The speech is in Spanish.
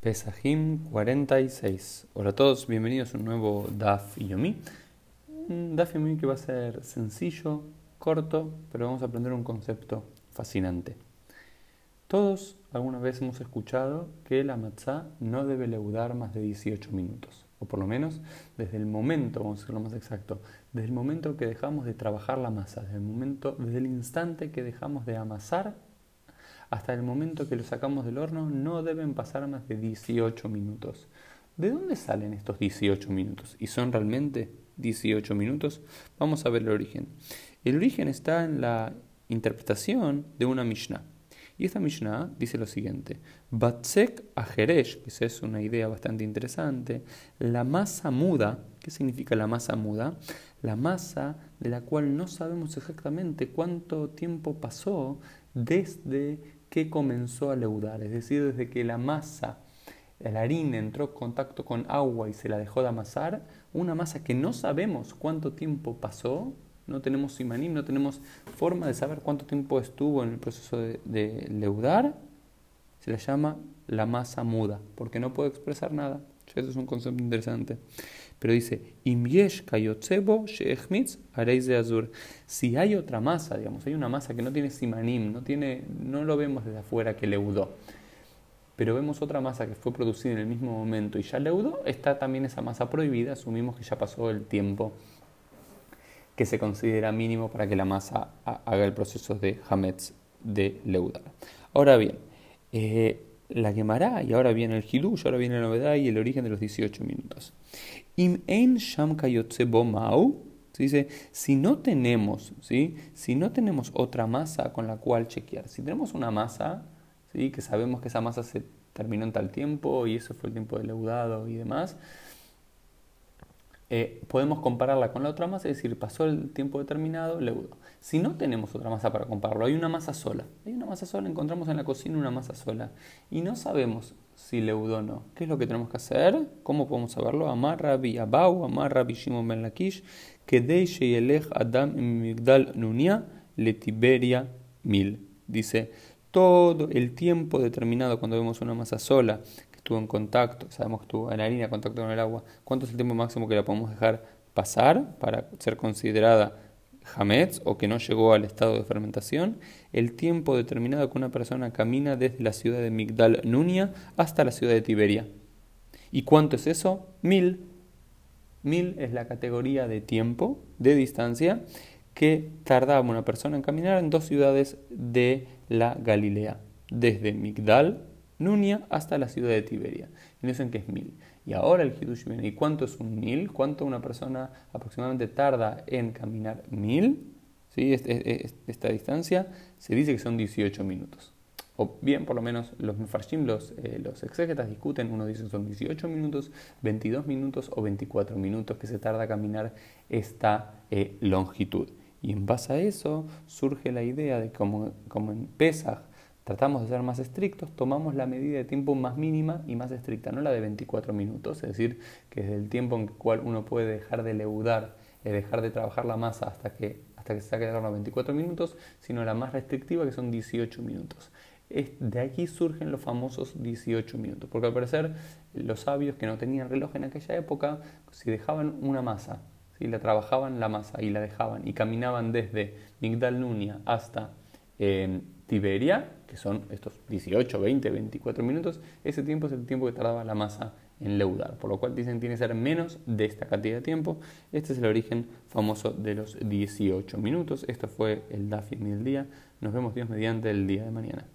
Pesajim 46. Hola a todos, bienvenidos a un nuevo Daf Yomi. Un Daf Yomi que va a ser sencillo, corto, pero vamos a aprender un concepto fascinante. Todos alguna vez hemos escuchado que la matzá no debe leudar más de 18 minutos, o por lo menos desde el momento, vamos a decirlo más exacto, desde el momento que dejamos de trabajar la masa, desde el momento, desde el instante que dejamos de amasar hasta el momento que lo sacamos del horno no deben pasar más de 18 minutos. ¿De dónde salen estos 18 minutos? ¿Y son realmente 18 minutos? Vamos a ver el origen. El origen está en la interpretación de una Mishnah. Y esta Mishnah dice lo siguiente: Batsek ajeresh, que es una idea bastante interesante, la masa muda. ¿Qué significa la masa muda? La masa de la cual no sabemos exactamente cuánto tiempo pasó desde que comenzó a leudar, es decir, desde que la masa, la harina entró en contacto con agua y se la dejó de amasar, una masa que no sabemos cuánto tiempo pasó, no tenemos simanim, no tenemos forma de saber cuánto tiempo estuvo en el proceso de, leudar, se le llama la masa muda, porque no puede expresar nada. Eso es un concepto interesante. Pero dice, azur. Si hay otra masa, digamos, hay una masa que no tiene simanim, no, tiene, no lo vemos desde afuera que leudó, pero vemos otra masa que fue producida en el mismo momento y ya leudó, está también esa masa prohibida, asumimos que ya pasó el tiempo que se considera mínimo para que la masa haga el proceso de Hametz de leudar. Ahora bien, eh, la quemará y ahora viene el Hidush, ahora viene la novedad y el origen de los 18 minutos. Im ein sham mau, se dice, si no tenemos, ¿sí? si no tenemos otra masa con la cual chequear, si tenemos una masa, ¿sí? que sabemos que esa masa se terminó en tal tiempo y eso fue el tiempo de leudado y demás, eh, podemos compararla con la otra masa, es decir, pasó el tiempo determinado, leudo. Si no tenemos otra masa para compararlo, hay una masa sola. Hay una masa sola, encontramos en la cocina una masa sola y no sabemos si leudó o no. ¿Qué es lo que tenemos que hacer? ¿Cómo podemos saberlo? Amar Rabbi Abau, Amar Rabbi Shimon Ben Lakish, que Sheyelech Adam Migdal Nunia Letiberia Mil. Dice, todo el tiempo determinado cuando vemos una masa sola estuvo en contacto, sabemos que estuvo en la harina contacto con el agua, ¿cuánto es el tiempo máximo que la podemos dejar pasar para ser considerada Hametz o que no llegó al estado de fermentación? El tiempo determinado que una persona camina desde la ciudad de Migdal Nunia hasta la ciudad de Tiberia. ¿Y cuánto es eso? Mil. Mil es la categoría de tiempo, de distancia, que tardaba una persona en caminar en dos ciudades de la Galilea, desde Migdal Nunia hasta la ciudad de Tiberia. Y dicen que es mil. Y ahora el Hidush viene. ¿Y cuánto es un mil? ¿Cuánto una persona aproximadamente tarda en caminar mil? ¿Sí? esta distancia se dice que son 18 minutos. O bien, por lo menos los mefarshim, los, eh, los exégetas discuten, uno dice que son 18 minutos, 22 minutos o 24 minutos que se tarda a caminar esta eh, longitud. Y en base a eso surge la idea de como, como en tratamos de ser más estrictos, tomamos la medida de tiempo más mínima y más estricta, no la de 24 minutos, es decir, que es el tiempo en el cual uno puede dejar de leudar, y dejar de trabajar la masa hasta que, hasta que se saque de horno 24 minutos, sino la más restrictiva que son 18 minutos. de aquí surgen los famosos 18 minutos, porque al parecer los sabios que no tenían reloj en aquella época, si dejaban una masa, si la trabajaban la masa y la dejaban y caminaban desde Migdal Nunia hasta eh, Tiberia, que son estos 18, 20, 24 minutos, ese tiempo es el tiempo que tardaba la masa en leudar, por lo cual dicen tiene que ser menos de esta cantidad de tiempo. Este es el origen famoso de los 18 minutos. Esto fue el DAFI del día. Nos vemos Dios mediante el día de mañana.